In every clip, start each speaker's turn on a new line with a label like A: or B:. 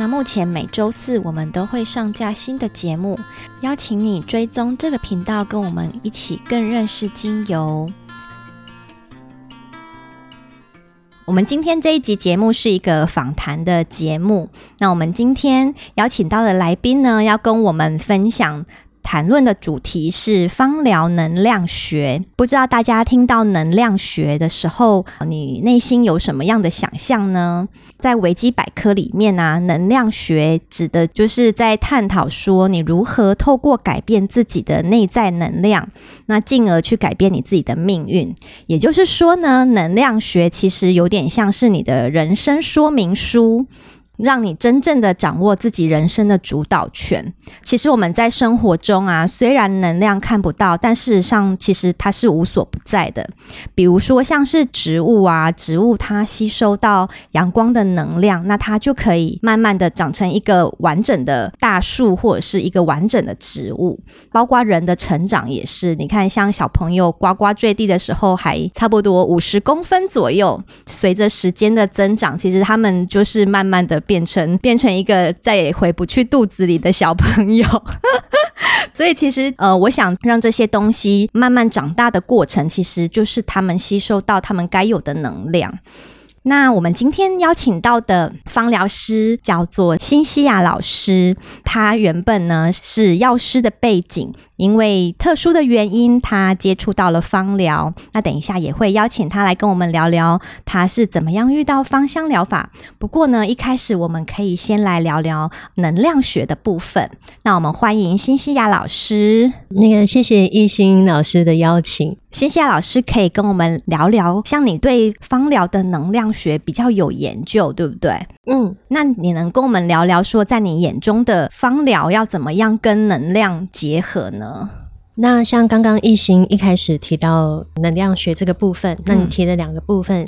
A: 那目前每周四我们都会上架新的节目，邀请你追踪这个频道，跟我们一起更认识精油。我们今天这一集节目是一个访谈的节目，那我们今天邀请到的来宾呢，要跟我们分享。谈论的主题是芳疗能量学，不知道大家听到能量学的时候，你内心有什么样的想象呢？在维基百科里面啊，能量学指的就是在探讨说，你如何透过改变自己的内在能量，那进而去改变你自己的命运。也就是说呢，能量学其实有点像是你的人生说明书。让你真正的掌握自己人生的主导权。其实我们在生活中啊，虽然能量看不到，但事实上其实它是无所不在的。比如说像是植物啊，植物它吸收到阳光的能量，那它就可以慢慢的长成一个完整的大树，或者是一个完整的植物。包括人的成长也是，你看像小朋友呱呱坠地的时候，还差不多五十公分左右，随着时间的增长，其实他们就是慢慢的。变成变成一个再也回不去肚子里的小朋友，所以其实呃，我想让这些东西慢慢长大的过程，其实就是他们吸收到他们该有的能量。那我们今天邀请到的芳疗师叫做辛西亚老师，他原本呢是药师的背景。因为特殊的原因，他接触到了芳疗。那等一下也会邀请他来跟我们聊聊，他是怎么样遇到芳香疗法。不过呢，一开始我们可以先来聊聊能量学的部分。那我们欢迎新西亚老师。
B: 那个，谢谢一心老师的邀请。
A: 新西亚老师可以跟我们聊聊，像你对芳疗的能量学比较有研究，对不对？
B: 嗯，
A: 那你能跟我们聊聊说，在你眼中的芳疗要怎么样跟能量结合呢？
B: 那像刚刚一心一开始提到能量学这个部分，那你提了两个部分。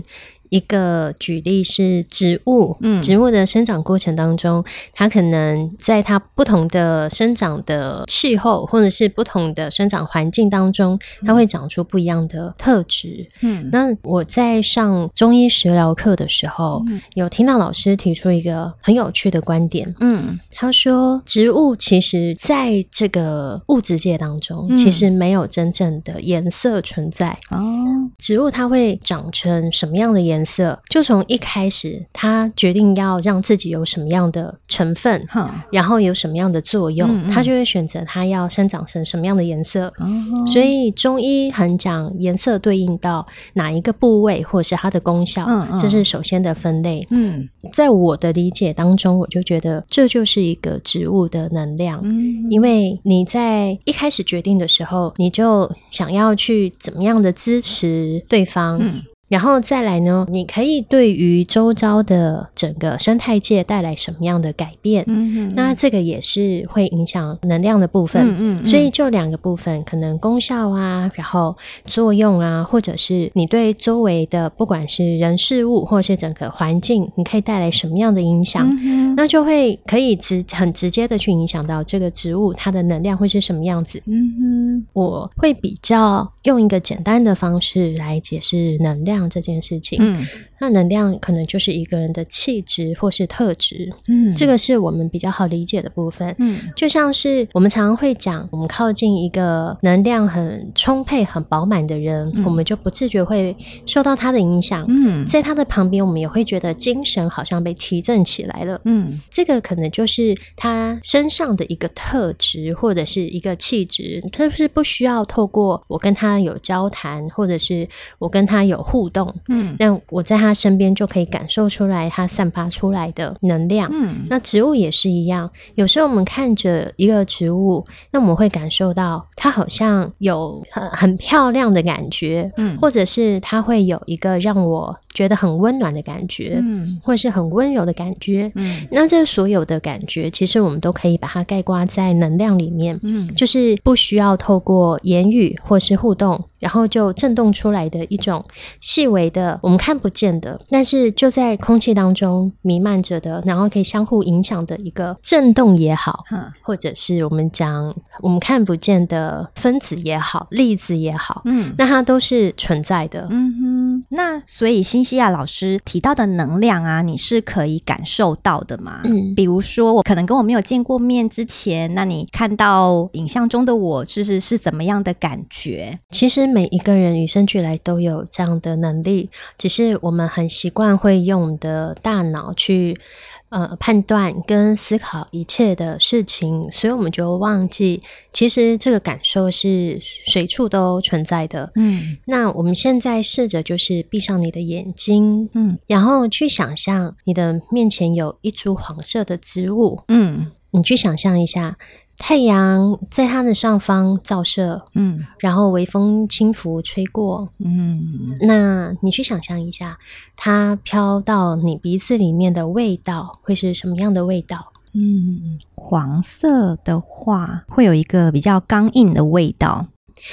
B: 一个举例是植物，嗯，植物的生长过程当中，它可能在它不同的生长的气候，或者是不同的生长环境当中，它会长出不一样的特质。嗯，那我在上中医食疗课的时候，嗯，有听到老师提出一个很有趣的观点。嗯，他说，植物其实在这个物质界当中，嗯，其实没有真正的颜色存在。哦，植物它会长成什么样的颜色？色就从一开始，他决定要让自己有什么样的成分，嗯、然后有什么样的作用，嗯嗯、他就会选择他要生长成什么样的颜色。嗯、所以中医很讲颜色对应到哪一个部位，或者是它的功效，这是首先的分类。嗯，在我的理解当中，我就觉得这就是一个植物的能量，嗯、因为你在一开始决定的时候，你就想要去怎么样的支持对方。嗯然后再来呢，你可以对于周遭的整个生态界带来什么样的改变？嗯嗯，那这个也是会影响能量的部分。嗯嗯，所以就两个部分，可能功效啊，然后作用啊，或者是你对周围的不管是人事物，或是整个环境，你可以带来什么样的影响？嗯哼，那就会可以直很直接的去影响到这个植物它的能量会是什么样子。嗯哼，我会比较用一个简单的方式来解释能量。这件事情，嗯，那能量可能就是一个人的气质或是特质，嗯，这个是我们比较好理解的部分，嗯，就像是我们常常会讲，我们靠近一个能量很充沛、很饱满的人，嗯，我们就不自觉会受到他的影响，嗯，在他的旁边，我们也会觉得精神好像被提振起来了，嗯，这个可能就是他身上的一个特质或者是一个气质，他是不需要透过我跟他有交谈，或者是我跟他有互动。嗯，那我在他身边就可以感受出来他散发出来的能量。嗯，那植物也是一样，有时候我们看着一个植物，那我们会感受到它好像有很很漂亮的感觉，嗯，或者是它会有一个让我觉得很温暖的感觉，嗯，或者是很温柔的感觉，嗯，那这所有的感觉，其实我们都可以把它概括在能量里面，嗯，就是不需要透过言语或是互动，然后就震动出来的一种细微的，我们看不见的，但是就在空气当中弥漫着的，然后可以相互影响的一个震动也好，嗯，或者是我们讲我们看不见的分子也好，粒子也好，嗯，那它都是存在的，
A: 嗯哼，那所以新西亚老师提到的能量啊，你是可以感受到的吗？嗯，比如说我可能跟我没有见过面之前，那你看到影像中的我，就是是怎么样的感觉？
B: 其实每一个人与生俱来都有这样的能力，只是我们很习惯会用的大脑去。呃，判断跟思考一切的事情，所以我们就忘记，其实这个感受是随处都存在的。嗯，那我们现在试着就是闭上你的眼睛，嗯，然后去想象你的面前有一株黄色的植物，嗯，你去想象一下。太阳在它的上方照射，嗯，然后微风轻拂吹过，嗯，那你去想象一下，它飘到你鼻子里面的味道会是什么样的味道？
A: 嗯，黄色的话会有一个比较刚硬的味道。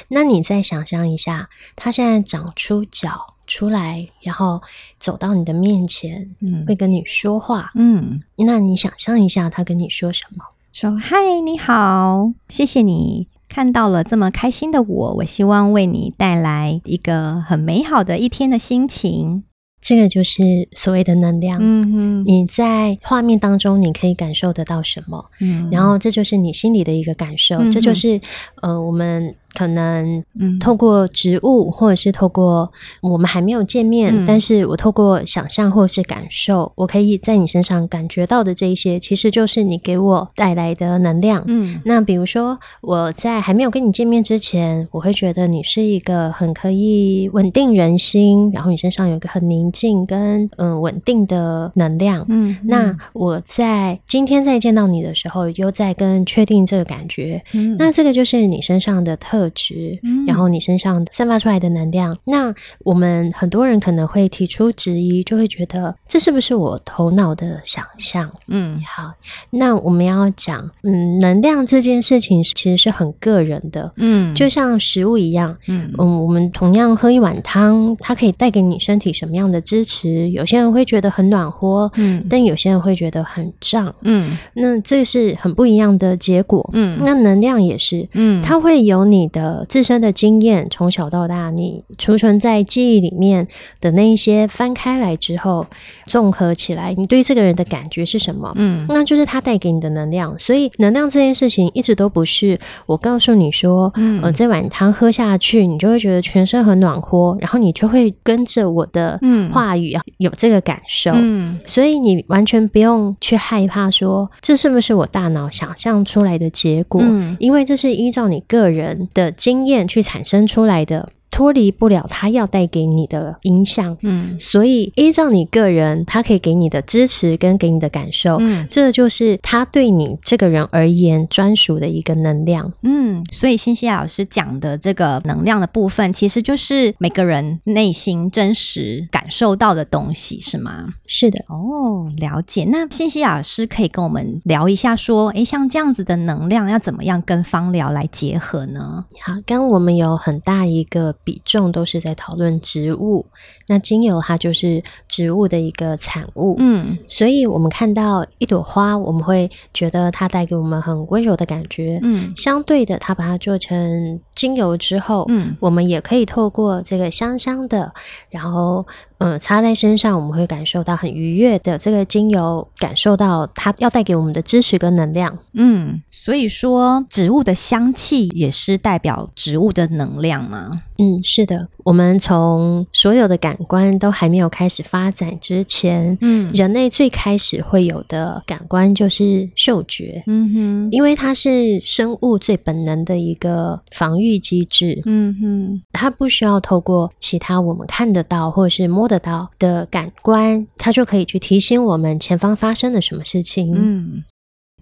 B: 那你再想象一下，它现在长出脚出来，然后走到你的面前，嗯，会跟你说话，嗯，那你想象一下，它跟你说什么？
A: 说嗨，你好，谢谢你看到了这么开心的我，我希望为你带来一个很美好的一天的心情。
B: 这个就是所谓的能量。嗯哼，你在画面当中，你可以感受得到什么？嗯，然后这就是你心里的一个感受。嗯、这就是呃，我们。可能透过植物，或者是透过我们还没有见面，嗯、但是我透过想象或是感受，我可以在你身上感觉到的这一些，其实就是你给我带来的能量。嗯，那比如说我在还没有跟你见面之前，我会觉得你是一个很可以稳定人心，然后你身上有一个很宁静跟嗯稳定的能量。嗯，那我在今天再见到你的时候，又在跟确定这个感觉。嗯，那这个就是你身上的特。特质，然后你身上散发出来的能量，那我们很多人可能会提出质疑，就会觉得这是不是我头脑的想象？嗯，好，那我们要讲，嗯，能量这件事情其实是很个人的，嗯，就像食物一样，嗯。嗯，我们同样喝一碗汤，它可以带给你身体什么样的支持？有些人会觉得很暖和，嗯，但有些人会觉得很胀，嗯，那这是很不一样的结果，嗯，那能量也是，嗯，它会有你。的自身的经验，从小到大，你储存在记忆里面的那一些翻开来之后，综合起来，你对这个人的感觉是什么？嗯，那就是他带给你的能量。所以，能量这件事情一直都不是我告诉你说，嗯，呃，这碗汤喝下去，你就会觉得全身很暖和，然后你就会跟着我的话语啊，有这个感受。嗯，所以你完全不用去害怕说，这是不是我大脑想象出来的结果？嗯，因为这是依照你个人的的经验去产生出来的。脱离不了他要带给你的影响，嗯，所以依照你个人，他可以给你的支持跟给你的感受，嗯，这就是他对你这个人而言专属的一个能量，
A: 嗯，所以新西亚老师讲的这个能量的部分，其实就是每个人内心真实感受到的东西，是吗？
B: 是的，
A: 哦，了解。那新西亚老师可以跟我们聊一下，说，诶，像这样子的能量要怎么样跟芳疗来结合呢？
B: 好，刚刚我们有很大一个。比重都是在讨论植物，那精油它就是植物的一个产物，嗯，所以我们看到一朵花，我们会觉得它带给我们很温柔的感觉，嗯，相对的，它把它做成精油之后，嗯，我们也可以透过这个香香的，然后。嗯，擦在身上，我们会感受到很愉悦的这个精油，感受到它要带给我们的支持跟能量。
A: 嗯，所以说植物的香气也是代表植物的能量吗？
B: 嗯，是的。我们从所有的感官都还没有开始发展之前，嗯，人类最开始会有的感官就是嗅觉。嗯哼，因为它是生物最本能的一个防御机制。嗯哼，它不需要透过其他我们看得到或者是摸。得到的感官，它就可以去提醒我们前方发生了什么事情。
A: 嗯，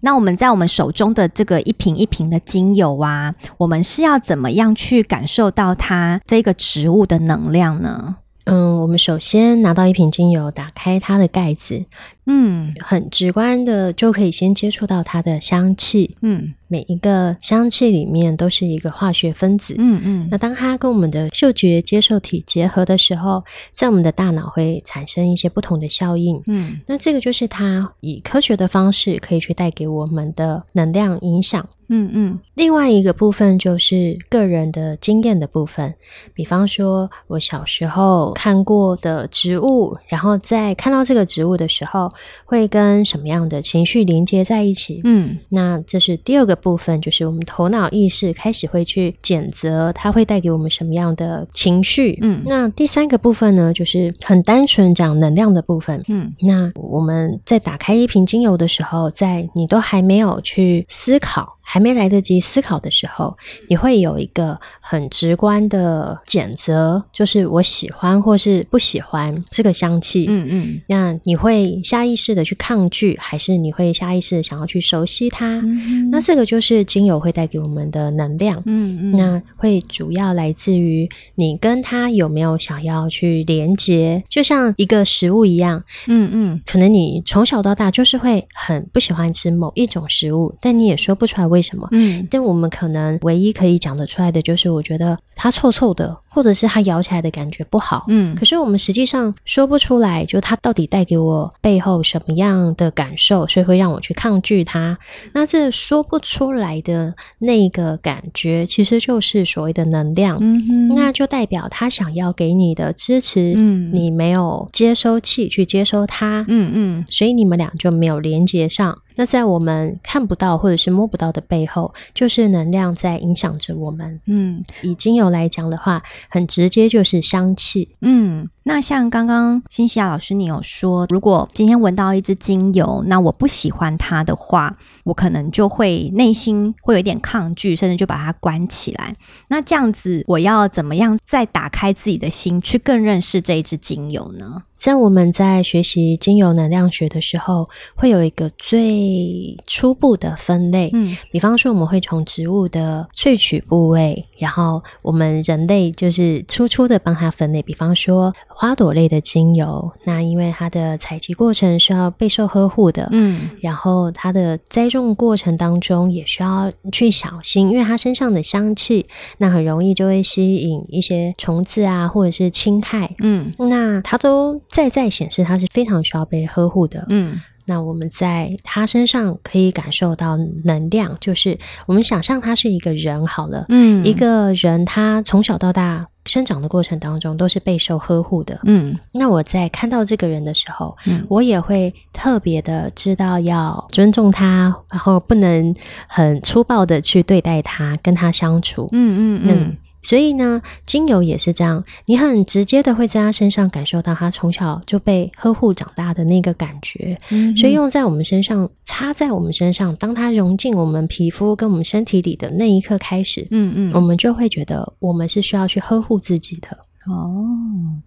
A: 那我们在我们手中的这个一瓶一瓶的精油啊，我们是要怎么样去感受到它这个植物的能量呢？
B: 嗯，我们首先拿到一瓶精油，打开它的盖子，
A: 嗯，
B: 很直观的就可以先接触到它的香气，
A: 嗯，
B: 每一个香气里面都是一个化学分子，
A: 嗯嗯。
B: 那当它跟我们的嗅觉接受体结合的时候，在我们的大脑会产生一些不同的效应，
A: 嗯，
B: 那这个就是它以科学的方式可以去带给我们的能量影响。
A: 嗯嗯，
B: 另外一个部分就是个人的经验的部分，比方说我小时候看过的植物，然后在看到这个植物的时候，会跟什么样的情绪连接在一起？
A: 嗯，
B: 那这是第二个部分，就是我们头脑意识开始会去检测它会带给我们什么样的情绪。
A: 嗯，
B: 那第三个部分呢，就是很单纯讲能量的部分。
A: 嗯，
B: 那我们在打开一瓶精油的时候，在你都还没有去思考。还没来得及思考的时候，你会有一个很直观的检测，就是我喜欢或是不喜欢这个香气。
A: 嗯嗯，
B: 那你会下意识的去抗拒，还是你会下意识的想要去熟悉它？
A: 嗯，
B: 那这个就是精油会带给我们的能量。
A: 嗯嗯，
B: 那会主要来自于你跟它有没有想要去连接，就像一个食物一样。
A: 嗯嗯，
B: 可能你从小到大就是会很不喜欢吃某一种食物，但你也说不出来为。为什么？
A: 嗯，
B: 但我们可能唯一可以讲得出来的就是，我觉得它臭臭的，或者是它咬起来的感觉不好。
A: 嗯，
B: 可是我们实际上说不出来，就它到底带给我背后什么样的感受，所以会让我去抗拒它。那这说不出来的那个感觉，其实就是所谓的能量。
A: 嗯哼，
B: 那就代表他想要给你的支持，
A: 嗯，
B: 你没有接收器去接收它，
A: 嗯嗯，
B: 所以你们俩就没有连接上。那在我们看不到或者是摸不到的背后，就是能量在影响着我们。
A: 嗯，
B: 以精油来讲的话，很直接就是香气。
A: 嗯，那像刚刚新西亚老师你有说，如果今天闻到一支精油，那我不喜欢它的话，我可能就会内心会有一点抗拒，甚至就把它关起来。那这样子，我要怎么样再打开自己的心，去更认识这一支精油呢？
B: 在我们在学习精油能量学的时候，会有一个最初步的分类。
A: 嗯，
B: 比方说，我们会从植物的萃取部位，然后我们人类就是粗粗的帮它分类。比方说，花朵类的精油，那因为它的采集过程需要备受呵护的，
A: 嗯，
B: 然后它的栽种过程当中也需要去小心，因为它身上的香气，那很容易就会吸引一些虫子啊，或者是侵害。
A: 嗯，
B: 那它都。在在显示它是非常需要被呵护的。
A: 嗯，
B: 那我们在他身上可以感受到能量，就是我们想象他是一个人好了。
A: 嗯，
B: 一个人他从小到大生长的过程当中都是备受呵护的。
A: 嗯，
B: 那我在看到这个人的时候，
A: 嗯，
B: 我也会特别的知道要尊重他，然后不能很粗暴的去对待他，跟他相处。
A: 嗯嗯嗯。
B: 嗯所以呢，精油也是这样，你很直接的会在他身上感受到他从小就被呵护长大的那个感觉。
A: 嗯，
B: 所以用在我们身上，擦在我们身上，当它融进我们皮肤跟我们身体里的那一刻开始，
A: 嗯嗯，
B: 我们就会觉得我们是需要去呵护自己的。
A: 哦，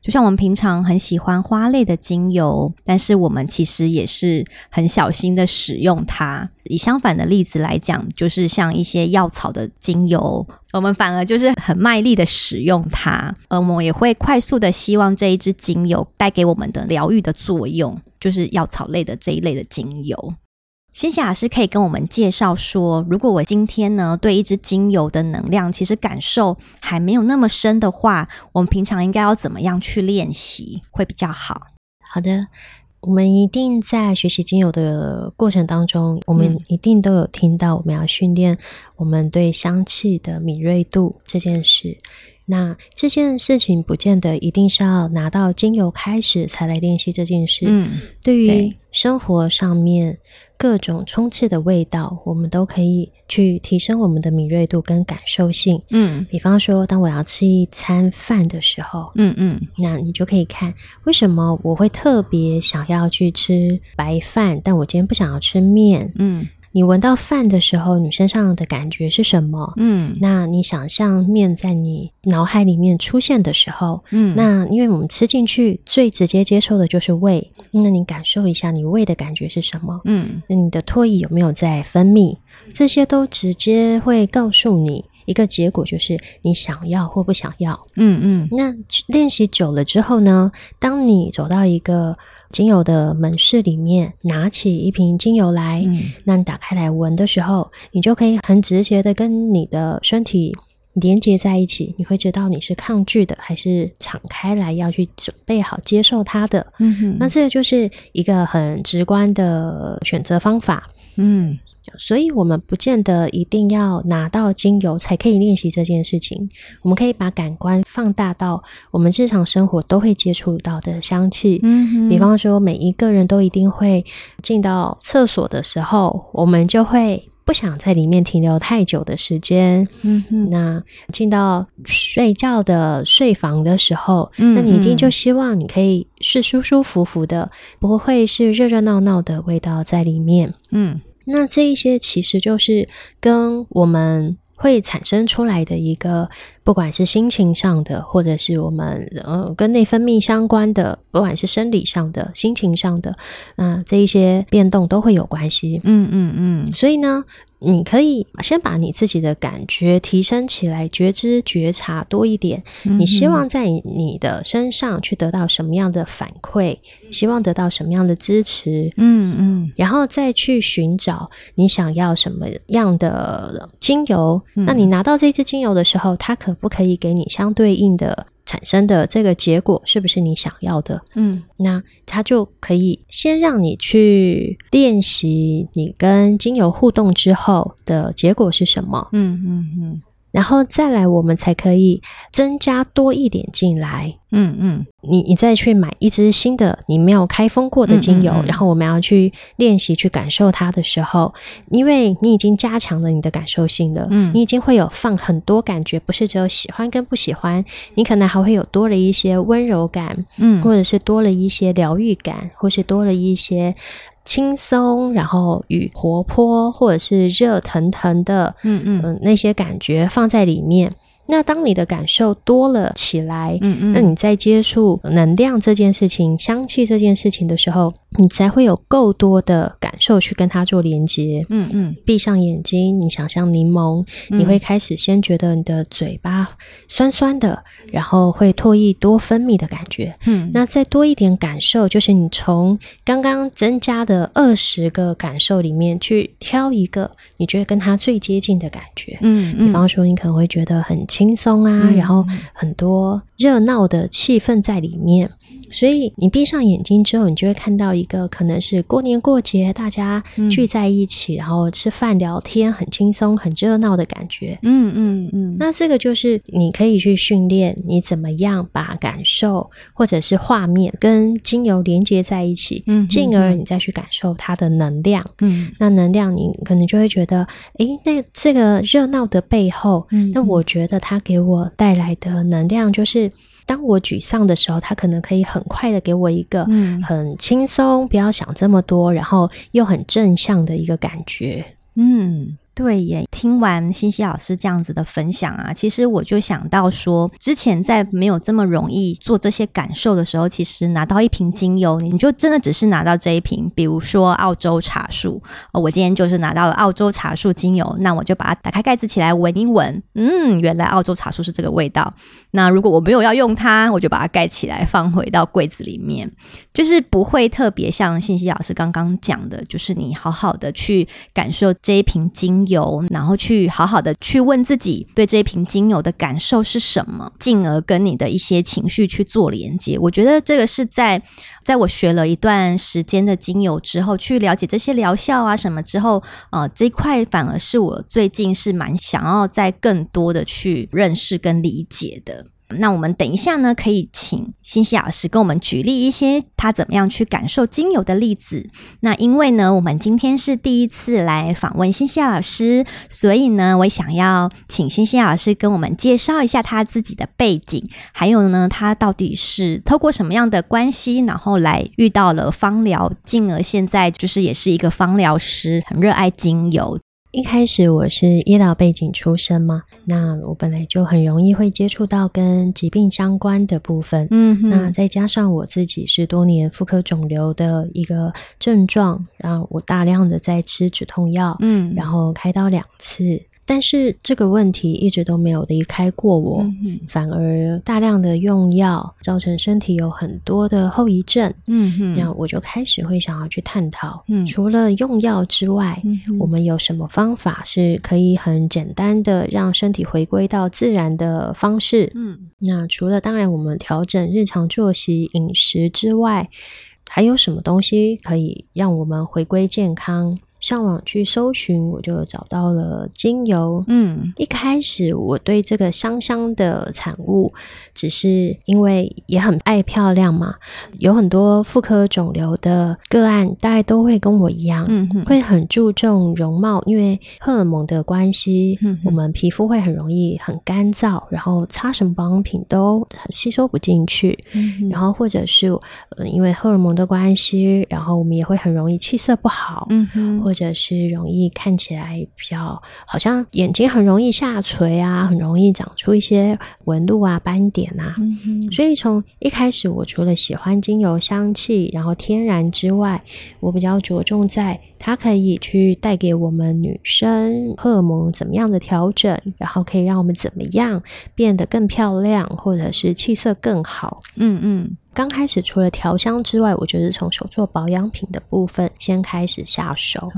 A: 就像我们平常很喜欢花类的精油，但是我们其实也是很小心的使用它。以相反的例子来讲，就是像一些药草的精油，我们反而就是很卖力的使用它，而我们也会快速的希望这一支精油带给我们的疗愈的作用，就是药草类的这一类的精油。新西亚老师可以跟我们介绍说，如果我今天呢对一支精油的能量其实感受还没有那么深的话，我们平常应该要怎么样去练习会比较好？
B: 好的，我们一定在学习精油的过程当中，我们一定都有听到我们要训练我们对香气的敏锐度这件事。那这件事情不见得一定是要拿到精油开始才来练习这件事。
A: 嗯，
B: 对于生活上面各种充斥的味道，我们都可以去提升我们的敏锐度跟感受性。
A: 嗯，
B: 比方说，当我要吃一餐饭的时候，
A: 嗯嗯，
B: 那你就可以看为什么我会特别想要去吃白饭，但我今天不想要吃面。
A: 嗯。
B: 你闻到饭的时候，你身上的感觉是什么？
A: 嗯，
B: 那你想象面在你脑海里面出现的时候，
A: 嗯，
B: 那因为我们吃进去最直接接受的就是胃，那你感受一下你胃的感觉是什么？
A: 嗯，
B: 那你的唾液有没有在分泌？这些都直接会告诉你一个结果就是你想要或不想要。
A: 嗯嗯。
B: 那练习久了之后呢，当你走到一个精油的门市里面，拿起一瓶精油来，嗯、那你打开来闻的时候，你就可以很直接的跟你的身体连接在一起。你会知道你是抗拒的，还是敞开来要去准备好接受它的。
A: 嗯哼。
B: 那这个就是一个很直观的选择方法。
A: 嗯，
B: 所以我们不见得一定要拿到精油才可以练习这件事情。我们可以把感官放大到我们日常生活都会接触到的香气。
A: 嗯哼，
B: 比方说每一个人都一定会进到厕所的时候，我们就会不想在里面停留太久的时间。
A: 嗯哼，
B: 那进到睡觉的睡房的时候，
A: 嗯，
B: 那你一定就希望你可以是舒舒服服的，不会是热热闹闹的味道在里面。
A: 嗯。
B: 那这一些其实就是跟我们会产生出来的一个，不管是心情上的，或者是我们呃跟内分泌相关的，不管是生理上的、心情上的，嗯、呃，这一些变动都会有关系。
A: 嗯嗯嗯。所
B: 以呢。你可以先把你自己的感觉提升起来，觉知觉察多一
A: 点。
B: 你希望在你的身上去得到什么样的反馈？希望得到什么样的支持？
A: 嗯嗯，
B: 然后再去寻找你想要什么样的精油。嗯、那你拿到这支精油的时候，它可不可以给你相对应的？产生的这个结果是不是你想要的？
A: 嗯，
B: 那它就可以先让你去练习，你跟精油互动之后的结果是什么？
A: 嗯嗯嗯。
B: 然后再来，我们才可以增加多一点进来。
A: 嗯嗯，
B: 你你再去买一支新的你没有开封过的精油，嗯嗯嗯，然后我们要去练习去感受它的时候，因为你已经加强了你的感受性了。
A: 嗯，
B: 你已经会有放很多感觉，不是只有喜欢跟不喜欢，你可能还会有多了一些温柔感，
A: 嗯，
B: 或者是多了一些疗愈感，或是多了一些。轻松，然后与活泼，或者是热腾腾的，
A: 嗯嗯、
B: 呃，那些感觉放在里面。那当你的感受多了起来，
A: 嗯嗯，
B: 那你在接触能量这件事情、香气这件事情的时候，你才会有够多的感受去跟它做连接。
A: 嗯嗯，
B: 闭上眼睛，你想象柠檬，你会开始先觉得你的嘴巴酸酸的，然后会唾液多分泌的感觉。
A: 嗯，
B: 那再多一点感受，就是你从刚刚增加的二十个感受里面去挑一个你觉得跟它最接近的感觉。
A: 嗯嗯，
B: 比方说你可能会觉得很轻松啊，
A: 嗯、
B: 然后很多热闹的气氛在里面，所以你闭上眼睛之后，你就会看到一个可能是过年过节大家聚在一起，嗯、然后吃饭聊天，很轻松、很热闹的感觉。
A: 嗯嗯嗯。
B: 那这个就是你可以去训练你怎么样把感受或者是画面跟精油连接在一起，
A: 嗯，
B: 进而你再去感受它的能量。
A: 嗯，
B: 那能量你可能就会觉得，诶，那这个热闹的背后，
A: 嗯，
B: 那我觉得。它给我带来的能量，就是当我沮丧的时候，他可能可以很快的给我一个很轻松，不要想这么多，然后又很正向的一个感觉。
A: 嗯。对耶，听完欣西老师这样子的分享啊，其实我就想到说，之前在没有这么容易做这些感受的时候，其实拿到一瓶精油，你就真的只是拿到这一瓶，比如说澳洲茶树，我今天就是拿到了澳洲茶树精油，那我就把它打开盖子起来闻一闻，嗯，原来澳洲茶树是这个味道。那如果我没有要用它，我就把它盖起来，放回到柜子里面，就是不会特别像欣西老师刚刚讲的，就是你好好的去感受这一瓶精油。然后去好好的去问自己对这一瓶精油的感受是什么，进而跟你的一些情绪去做连接。我觉得这个是在在我学了一段时间的精油之后，去了解这些疗效啊什么之后，呃，这一块反而是我最近是蛮想要再更多的去认识跟理解的。那我们等一下呢，可以请欣欣老师跟我们举例一些他怎么样去感受精油的例子。那因为呢，我们今天是第一次来访问欣欣老师，所以呢，我想要请欣欣老师跟我们介绍一下他自己的背景，还有呢，他到底是透过什么样的关系，然后来遇到了芳疗，进而现在就是也是一个芳疗师，很热爱精油。
B: 一开始我是医疗背景出身嘛，那我本来就很容易会接触到跟疾病相关的部分，
A: 嗯，
B: 那再加上我自己是多年妇科肿瘤的一个症状，然后我大量的在吃止痛药，
A: 嗯，
B: 然后开刀两次，但是这个问题一直都没有离开过我，嗯、反而大量的用药造成身体有很多的后遗症。嗯哼，然后我就开始会想要去探讨，嗯、除了用药之外，嗯、我们有什么方法是可以很简单的让身体回归到自然的方式？嗯，那除了当然我们调整日常作息、饮食之外，还有什么东西可以让我们回归健康？上网去搜寻，我就找到了精油。嗯，一开始我对这个香香的产物，只是因为也很爱漂亮嘛，有很多妇科肿瘤的个案，大概都会跟我一样，嗯哼，会很注重容貌，因为荷尔蒙的关系，嗯，我们皮肤会很容易很干燥，然后擦什么保养品都吸收不进去，嗯，然后或者是呃因为荷尔蒙的关系，然后我们也会很容易气色不好，嗯哼。或者是容易看起来比较好像眼睛很容易下垂啊，很容易长出一些纹路啊、斑点啊。嗯。所以从一开始，我除了喜欢精油香气，然后天然之外，我比较着重在它可以去带给我们女生荷尔蒙怎么样的调整，然后可以让我们怎么样变得更漂亮，或者是气色更好。嗯嗯。刚开始除了调香之外，我觉得从手做保养品的部分先开始下手。哦、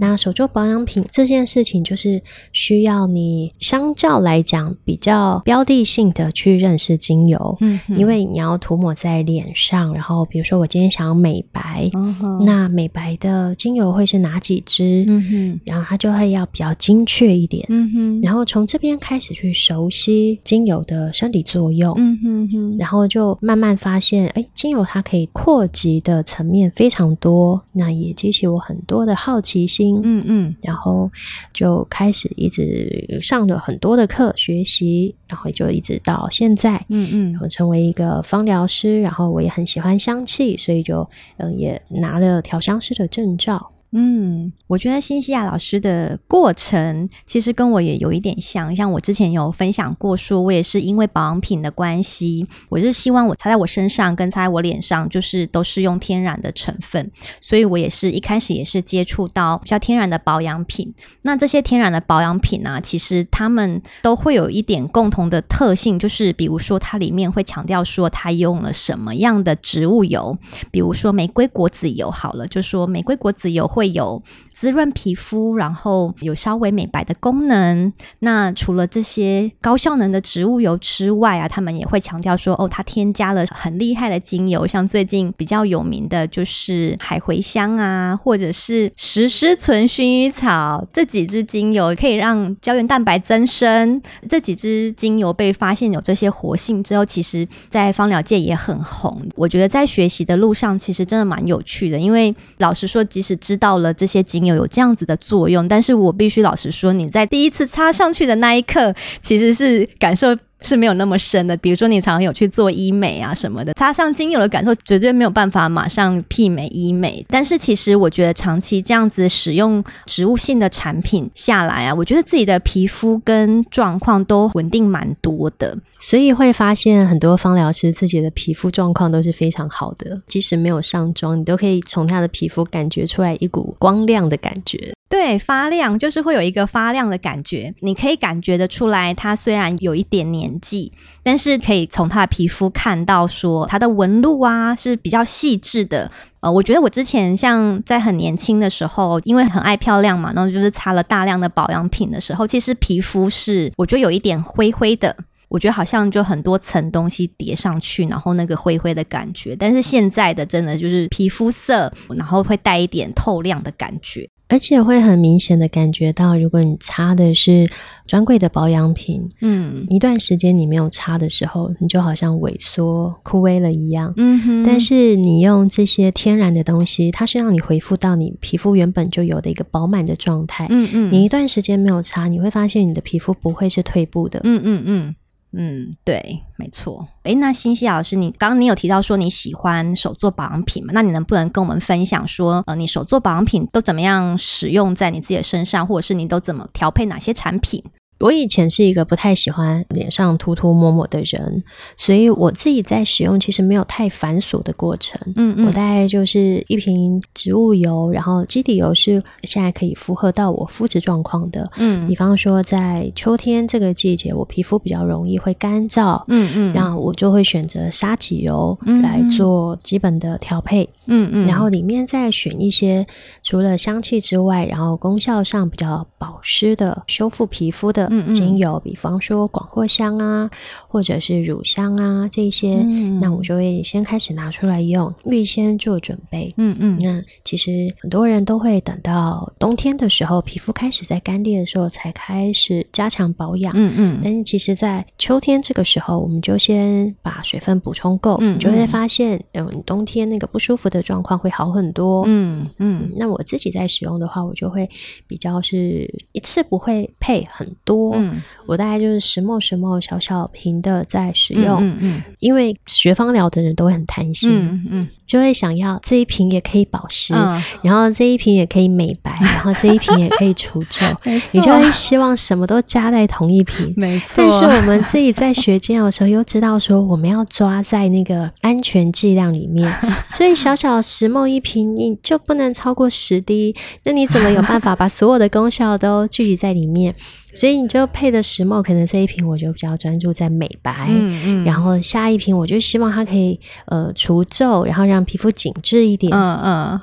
B: 那手做保养品这件事情，就是需要你相较来讲比较标的性的去认识精油，嗯，因为你要涂抹在脸上，然后比如说我今天想要美白，哦、那美白的精油会是哪几支？嗯哼，然后它就会要比较精确一点，嗯哼，然后从这边开始去熟悉精油的生理作用，嗯哼哼，然后就慢慢发现。哎，精油它可以扩及的层面非常多，那也激起我很多的好奇心，嗯嗯，然后就开始一直上了很多的课学习，然后就一直到现在，嗯嗯，我成为一个芳疗师，然后我也很喜欢香气，所以就嗯也拿了调香师的证照。
A: 嗯，我觉得新西亚老师的过程其实跟我也有一点像，像我之前有分享过，说我也是因为保养品的关系，我就是希望我擦在我身上跟擦在我脸上，就是都是用天然的成分，所以我也是一开始也是接触到比较天然的保养品。那这些天然的保养品呢、啊，其实他们都会有一点共同的特性，就是比如说它里面会强调说它用了什么样的植物油，比如说玫瑰果籽油，好了，就说玫瑰果籽油会。会有滋润皮肤，然后有稍微美白的功能。那除了这些高效能的植物油之外啊，他们也会强调说，哦，它添加了很厉害的精油，像最近比较有名的就是海茴香啊，或者是石狮醇薰衣草这几支精油，可以让胶原蛋白增生。这几支精油被发现有这些活性之后，其实在芳疗界也很红。我觉得在学习的路上，其实真的蛮有趣的，因为老实说，即使知道。到了这些精油有这样子的作用，但是我必须老实说，你在第一次插上去的那一刻，其实是感受是没有那么深的。比如说，你常常有去做医美啊什么的，擦上精油的感受绝对没有办法马上媲美医美。但是其实我觉得长期这样子使用植物性的产品下来啊，我觉得自己的皮肤跟状况都稳定蛮多的。
B: 所以会发现很多芳疗师自己的皮肤状况都是非常好的，即使没有上妆，你都可以从他的皮肤感觉出来一股光亮的感觉。
A: 对，发亮就是会有一个发亮的感觉，你可以感觉得出来，它虽然有一点年纪，但是可以从它的皮肤看到说它的纹路啊是比较细致的。呃，我觉得我之前像在很年轻的时候，因为很爱漂亮嘛，然后就是擦了大量的保养品的时候，其实皮肤是我觉得有一点灰灰的。我觉得好像就很多层东西叠上去，然后那个灰灰的感觉。但是现在的真的就是皮肤色，然后会带一点透亮的感觉，
B: 而且会很明显的感觉到，如果你擦的是专柜的保养品，嗯，一段时间你没有擦的时候，你就好像萎缩枯萎了一样，嗯哼。但是你用这些天然的东西，它是让你恢复到你皮肤原本就有的一个饱满的状态，嗯嗯。你一段时间没有擦，你会发现你的皮肤不会是退步的，嗯嗯嗯。
A: 嗯，对，没错。诶，那新西老师，你刚刚你有提到说你喜欢手做保养品嘛？那你能不能跟我们分享说，呃，你手做保养品都怎么样使用在你自己的身上，或者是你都怎么调配哪些产品？
B: 我以前是一个不太喜欢脸上涂涂抹抹的人，所以我自己在使用其实没有太繁琐的过程。嗯嗯，我大概就是一瓶植物油，然后基底油是现在可以符合到我肤质状况的。嗯，比方说在秋天这个季节，我皮肤比较容易会干燥。嗯嗯，然后我就会选择沙棘油来做基本的调配。嗯嗯，然后里面再选一些除了香气之外，然后功效上比较保湿的、修复皮肤的。嗯，精油，比方说广藿香啊，或者是乳香啊，这些，嗯，那我就会先开始拿出来用，预先做准备。嗯嗯，那其实很多人都会等到冬天的时候，皮肤开始在干裂的时候才开始加强保养。嗯嗯，但是其实，在秋天这个时候，我们就先把水分补充够，嗯，你就会发现，嗯，冬天那个不舒服的状况会好很多。嗯嗯，那我自己在使用的话，我就会比较是一次不会配很多。嗯，我大概就是十 ml 十 ml 小小瓶的在使用，嗯嗯，因为学芳疗的人都会很贪心，嗯嗯，就会想要这一瓶也可以保湿，然后这一瓶也可以美白，然后这一瓶也可以除皱，你就会希望什么都加在同一瓶，没错。但是我们自己在学精油的时候，又知道说我们要抓在那个安全剂量里面，所以小小十 ml 一瓶，你就不能超过十滴，那你怎么有办法把所有的功效都聚集在里面？所以你就配的石墨，可能这一瓶我就比较专注在美白，嗯嗯，然后下一瓶我就希望它可以呃除皱，然后让皮肤紧致一点，嗯嗯，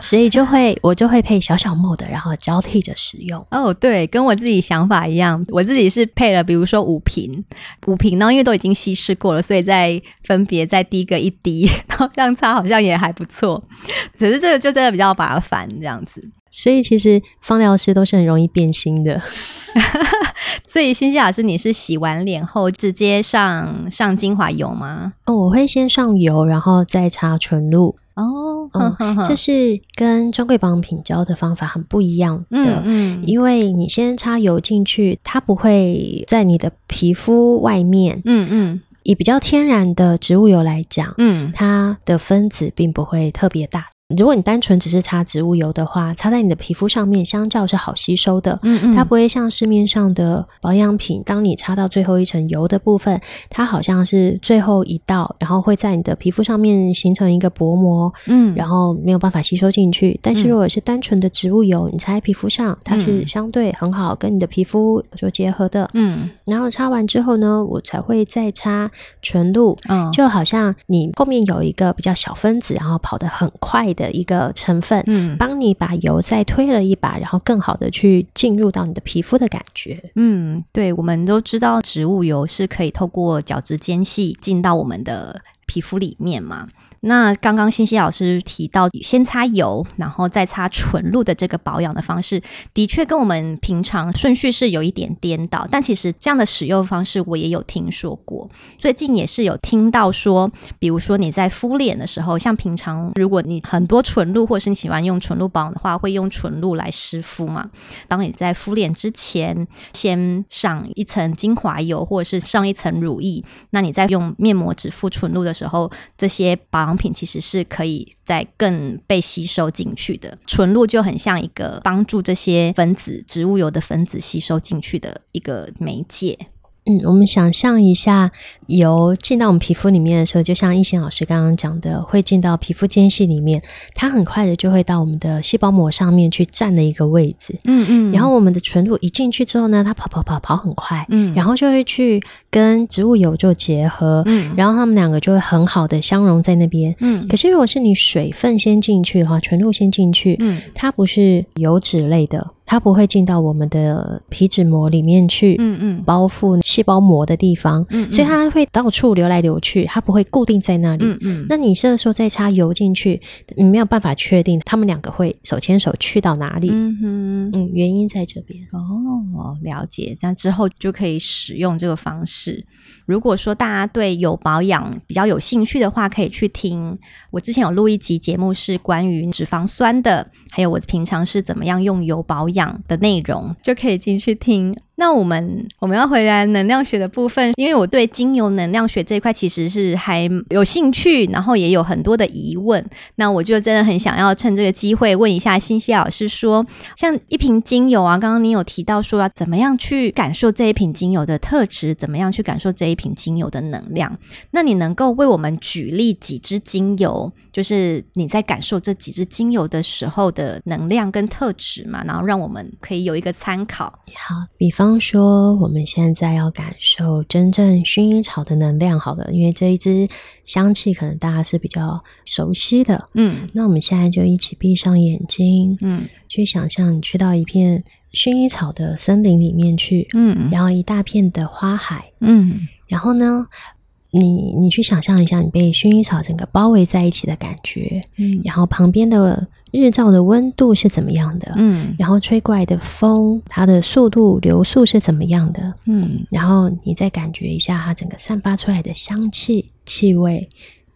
B: 所以就会 我就会配小小墨的，然后交替着使用。
A: 哦，对，跟我自己想法一样，我自己是配了，比如说五瓶，五瓶呢，因为都已经稀释过了，所以再分别再滴个一滴，然后这样擦好像也还不错。只是这个就真的比较麻烦，这样子。
B: 所以其实芳疗师都是很容易变心的，
A: 所以欣欣老师，你是洗完脸后直接上上精华油吗？
B: 哦，我会先上油，然后再擦纯露。哦，嗯，呵呵，这是跟专柜保养品教的方法很不一样的，嗯，嗯，因为你先擦油进去，它不会在你的皮肤外面，嗯嗯，以比较天然的植物油来讲，嗯，它的分子并不会特别大。如果你单纯只是擦植物油的话，擦在你的皮肤上面，相较是好吸收的。嗯嗯，它不会像市面上的保养品，当你擦到最后一层油的部分，它好像是最后一道，然后会在你的皮肤上面形成一个薄膜，嗯，然后没有办法吸收进去。但是如果是单纯的植物油，你擦在皮肤上，它是相对很好跟你的皮肤做结合的。嗯，然后擦完之后呢，我才会再擦纯露，嗯，就好像你后面有一个比较小分子，然后跑得很快的一个成分，嗯，帮你把油再推了一把，然后更好的去进入到你的皮肤的感觉。
A: 嗯，对，我们都知道植物油是可以透过角质间隙进到我们的皮肤里面嘛。那刚刚欣欣老师提到，先擦油，然后再擦纯露的这个保养的方式，的确跟我们平常顺序是有一点颠倒。但其实这样的使用方式，我也有听说过。最近也是有听到说，比如说你在敷脸的时候，像平常如果你很多纯露，或是你喜欢用纯露保养的话，会用纯露来湿敷嘛。当你在敷脸之前，先上一层精华油，或者是上一层乳液，那你在用面膜纸敷纯露的时候，这些保养品其实是可以在更被吸收进去的，纯露就很像一个帮助这些分子、植物油的分子吸收进去的一个媒介。
B: 嗯，我们想象一下，油进到我们皮肤里面的时候，就像一心老师刚刚讲的，会进到皮肤间隙里面，它很快的就会到我们的细胞膜上面去占了一个位置。嗯嗯。然后我们的纯露一进去之后呢，它跑跑跑跑很快，嗯，然后就会去跟植物油做结合，嗯，然后它们两个就会很好的相融在那边。嗯。可是如果是你水分先进去的话，纯露先进去，嗯，它不是油脂类的。它不会进到我们的皮脂膜里面去，嗯嗯，包覆细胞膜的地方，嗯，所以它会到处流来流去，它不会固定在那里，嗯嗯。那你这个时候再插油进去，你没有办法确定它们两个会手牵手去到哪里，嗯哼，嗯，原因在这边。
A: 哦，了解，这样之后就可以使用这个方式。如果说大家对油保养比较有兴趣的话，可以去听我之前有录一集节目，是关于脂肪酸的，还有我平常是怎么样用油保养的内容，就可以进去听。那我们我们要回来能量学的部分，因为我对精油能量学这一块其实是还有兴趣，然后也有很多的疑问。那我就真的很想要趁这个机会问一下欣西老师说，说像一瓶精油啊，刚刚你有提到说要怎么样去感受这一瓶精油的特质，怎么样去感受这一瓶精油的能量？那你能够为我们举例几支精油，就是你在感受这几支精油的时候的能量跟特质嘛？然后让我们可以有一个参考。
B: 好，比方。刚说我们现在要感受真正薰衣草的能量，好了，因为这一支香气可能大家是比较熟悉的，嗯，那我们现在就一起闭上眼睛，嗯，去想象你去到一片薰衣草的森林里面去，嗯，然后一大片的花海，嗯，然后呢，你你去想象一下你被薰衣草整个包围在一起的感觉，嗯，然后旁边的。日照的温度是怎么样的？嗯，然后吹过来的风，它的速度流速是怎么样的？嗯，然后你再感觉一下它整个散发出来的香气、气味，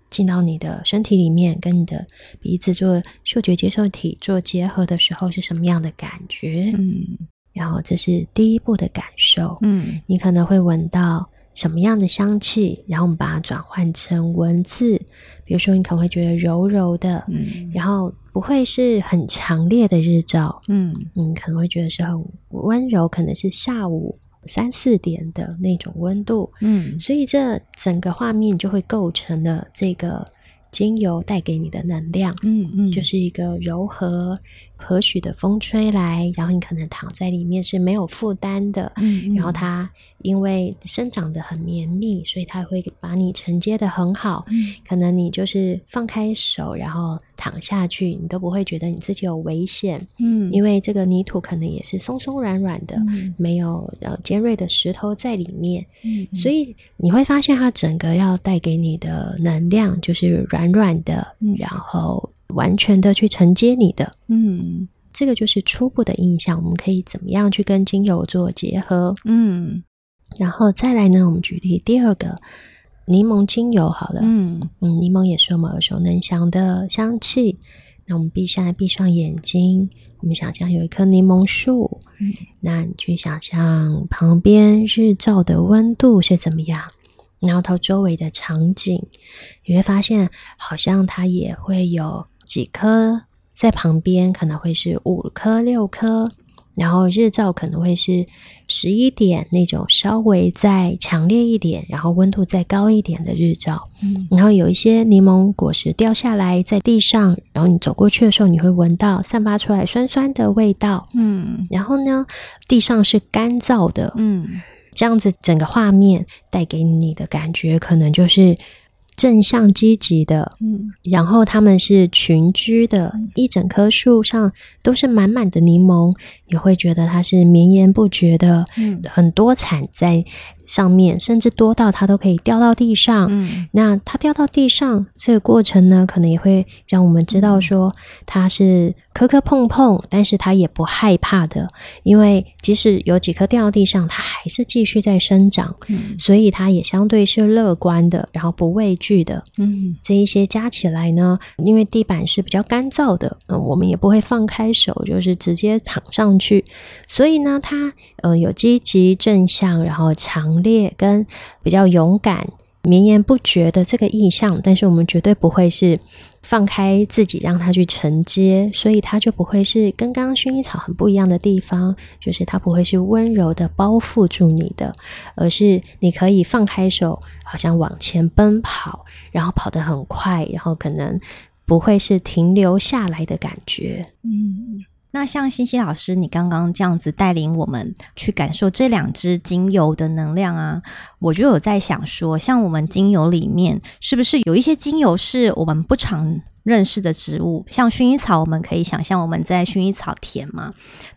B: 进到你的身体里面，跟你的鼻子做嗅觉接受体做结合的时候是什么样的感觉？嗯，然后这是第一步的感受。嗯，你可能会闻到。什么样的香气，然后我们把它转换成文字，比如说你可能会觉得柔柔的，嗯，然后不会是很强烈的日照，嗯，你可能会觉得是很温柔，可能是下午三四点的那种温度，嗯，所以这整个画面就会构成了这个精油带给你的能量，嗯嗯，就是一个柔和。和煦的风吹来，然后你可能躺在里面是没有负担的，嗯，嗯，然后它因为生长得很绵密，所以它会把你承接的很好，嗯，可能你就是放开手，然后躺下去，你都不会觉得你自己有危险，嗯，因为这个泥土可能也是松松软软的，嗯，没有呃尖锐的石头在里面，嗯，嗯，所以你会发现它整个要带给你的能量就是软软的，嗯，然后。完全的去承接你的，嗯，这个就是初步的印象。我们可以怎么样去跟精油做结合？嗯，然后再来呢，我们举例第二个柠檬精油好了，嗯嗯，柠檬也是我们耳熟能详的香气。那我们闭下来，闭上眼睛，我们想象有一棵柠檬树，嗯，那你去想象旁边日照的温度是怎么样？然后它周围的场景，你会发现好像它也会有。几颗在旁边可能会是五颗六颗，然后日照可能会是十一点那种稍微再强烈一点，然后温度再高一点的日照。嗯，然后有一些柠檬果实掉下来在地上，然后你走过去的时候，你会闻到散发出来酸酸的味道。嗯，然后呢，地上是干燥的。嗯，这样子整个画面带给你的感觉，可能就是。正向积极的，嗯，然后他们是群居的，一整棵树上都是满满的柠檬，你会觉得它是绵延不绝的，嗯，很多产在上面，甚至多到它都可以掉到地上。嗯，那它掉到地上这个过程呢，可能也会让我们知道说它是磕磕碰碰，但是它也不害怕的，因为即使有几颗掉到地上，它还是继续在生长。嗯，所以它也相对是乐观的，然后不畏惧的。嗯，这一些加起来呢，因为地板是比较干燥的，嗯，我们也不会放开手，就是直接躺上去。所以呢，它呃有积极正向，然后强。烈跟比较勇敢、绵延不绝的这个意象，但是我们绝对不会是放开自己让它去承接，所以它就不会是跟刚刚薰衣草很不一样的地方，就是它不会是温柔的包覆住你的，而是你可以放开手，好像往前奔跑，然后跑得很快，然后可能不会是停留下来的感觉，嗯。
A: 那像欣欣老师，你刚刚这样子带领我们去感受这两支精油的能量啊，我就有在想说，像我们精油里面，是不是有一些精油是我们不常认识的植物，像薰衣草，我们可以想象我们在薰衣草田嘛。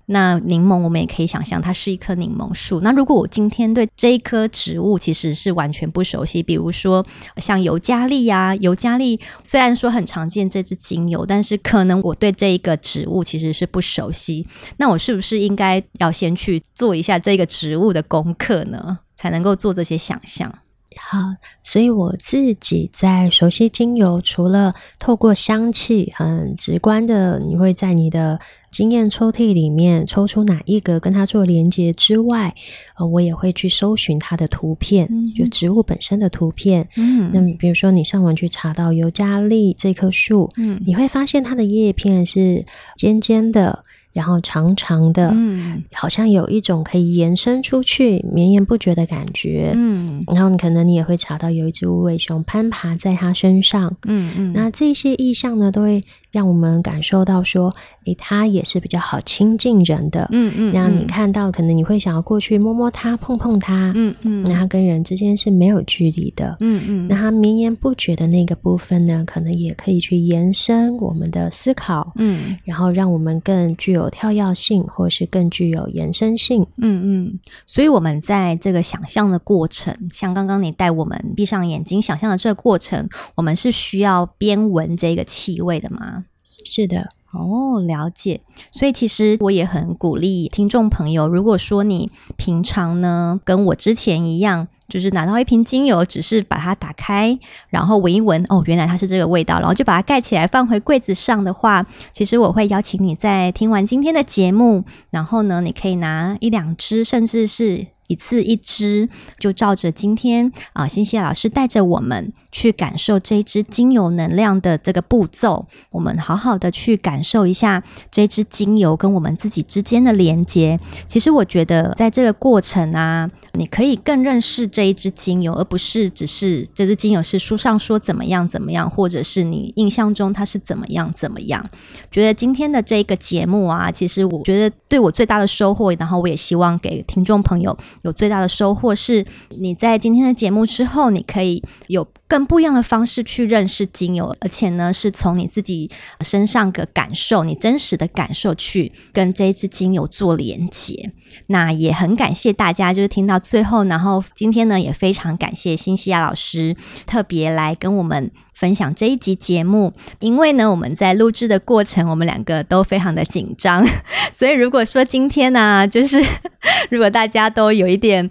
A: 那柠檬，我们也可以想象它是一棵柠檬树。那如果我今天对这一棵植物其实是完全不熟悉，比如说像尤加利呀，尤加利虽然说很常见这支精油，但是可能我对这一个植物其实是不熟悉。那我是不是应该要先去做一下这个植物的功课呢，才能够做这些想象？
B: 好，所以我自己在熟悉精油，除了透过香气很直观的，你会在你的经验抽屉里面抽出哪一个跟它做连接之外，呃，我也会去搜寻它的图片，嗯、就植物本身的图片。嗯，那比如说你上网去查到尤加利这棵树，嗯，你会发现它的叶片是尖尖的。然后长长的，嗯，好像有一种可以延伸出去、绵延不绝的感觉，嗯。然后你可能你也会查到有一只无尾熊攀爬在它身上，嗯嗯。那这些意象呢，都会让我们感受到说，诶，它也是比较好亲近人的，嗯嗯。让你看到，可能你会想要过去摸摸它、碰碰它，嗯嗯。那它跟人之间是没有距离的，嗯嗯。那它绵延不绝的那个部分呢，可能也可以去延伸我们的思考，嗯。然后让我们更具有。有跳跃性，或是更具有延伸性。
A: 嗯嗯，所以我们在这个想象的过程，像刚刚你带我们闭上眼睛想象的这个过程，我们是需要边闻这个气味的吗？
B: 是的。
A: 哦，了解。所以其实我也很鼓励听众朋友，如果说你平常呢，跟我之前一样。就是拿到一瓶精油，只是把它打开，然后闻一闻，哦，原来它是这个味道，然后就把它盖起来放回柜子上的话，其实我会邀请你在听完今天的节目，然后呢，你可以拿一两支，甚至是。一次一支，就照着今天啊，新西亚老师带着我们去感受这一支精油能量的这个步骤，我们好好的去感受一下这支精油跟我们自己之间的连接。其实我觉得，在这个过程啊，你可以更认识这一支精油，而不是只是这支精油是书上说怎么样怎么样，或者是你印象中它是怎么样怎么样。觉得今天的这个节目啊，其实我觉得对我最大的收获，然后我也希望给听众朋友。有最大的收获是，你在今天的节目之后，你可以有更不一样的方式去认识精油，而且呢，是从你自己身上的感受，你真实的感受去跟这一支精油做连接。那也很感谢大家，就是听到最后，然后今天呢，也非常感谢新西亚老师特别来跟我们分享这一集节目，因为呢，我们在录制的过程，我们两个都非常的紧张，所以如果说今天呢、就是 如果大家都有一点。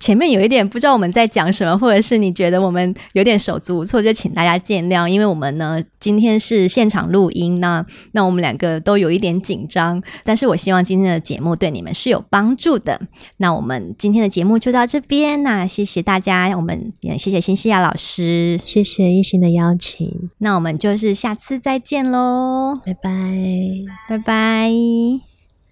A: 前面有一点不知道我们在讲什么，或者是你觉得我们有点手足无措，就请大家见谅，因为我们呢今天是现场录音，那那我们两个都有一点紧张，但是我希望今天的节目对你们是有帮助的。那我们今天的节目就到这边，那谢谢大家，我们也谢谢新西亚老师，
B: 谢谢一心的邀请，
A: 那我们就是下次再见喽，
B: 拜拜，
A: 拜拜。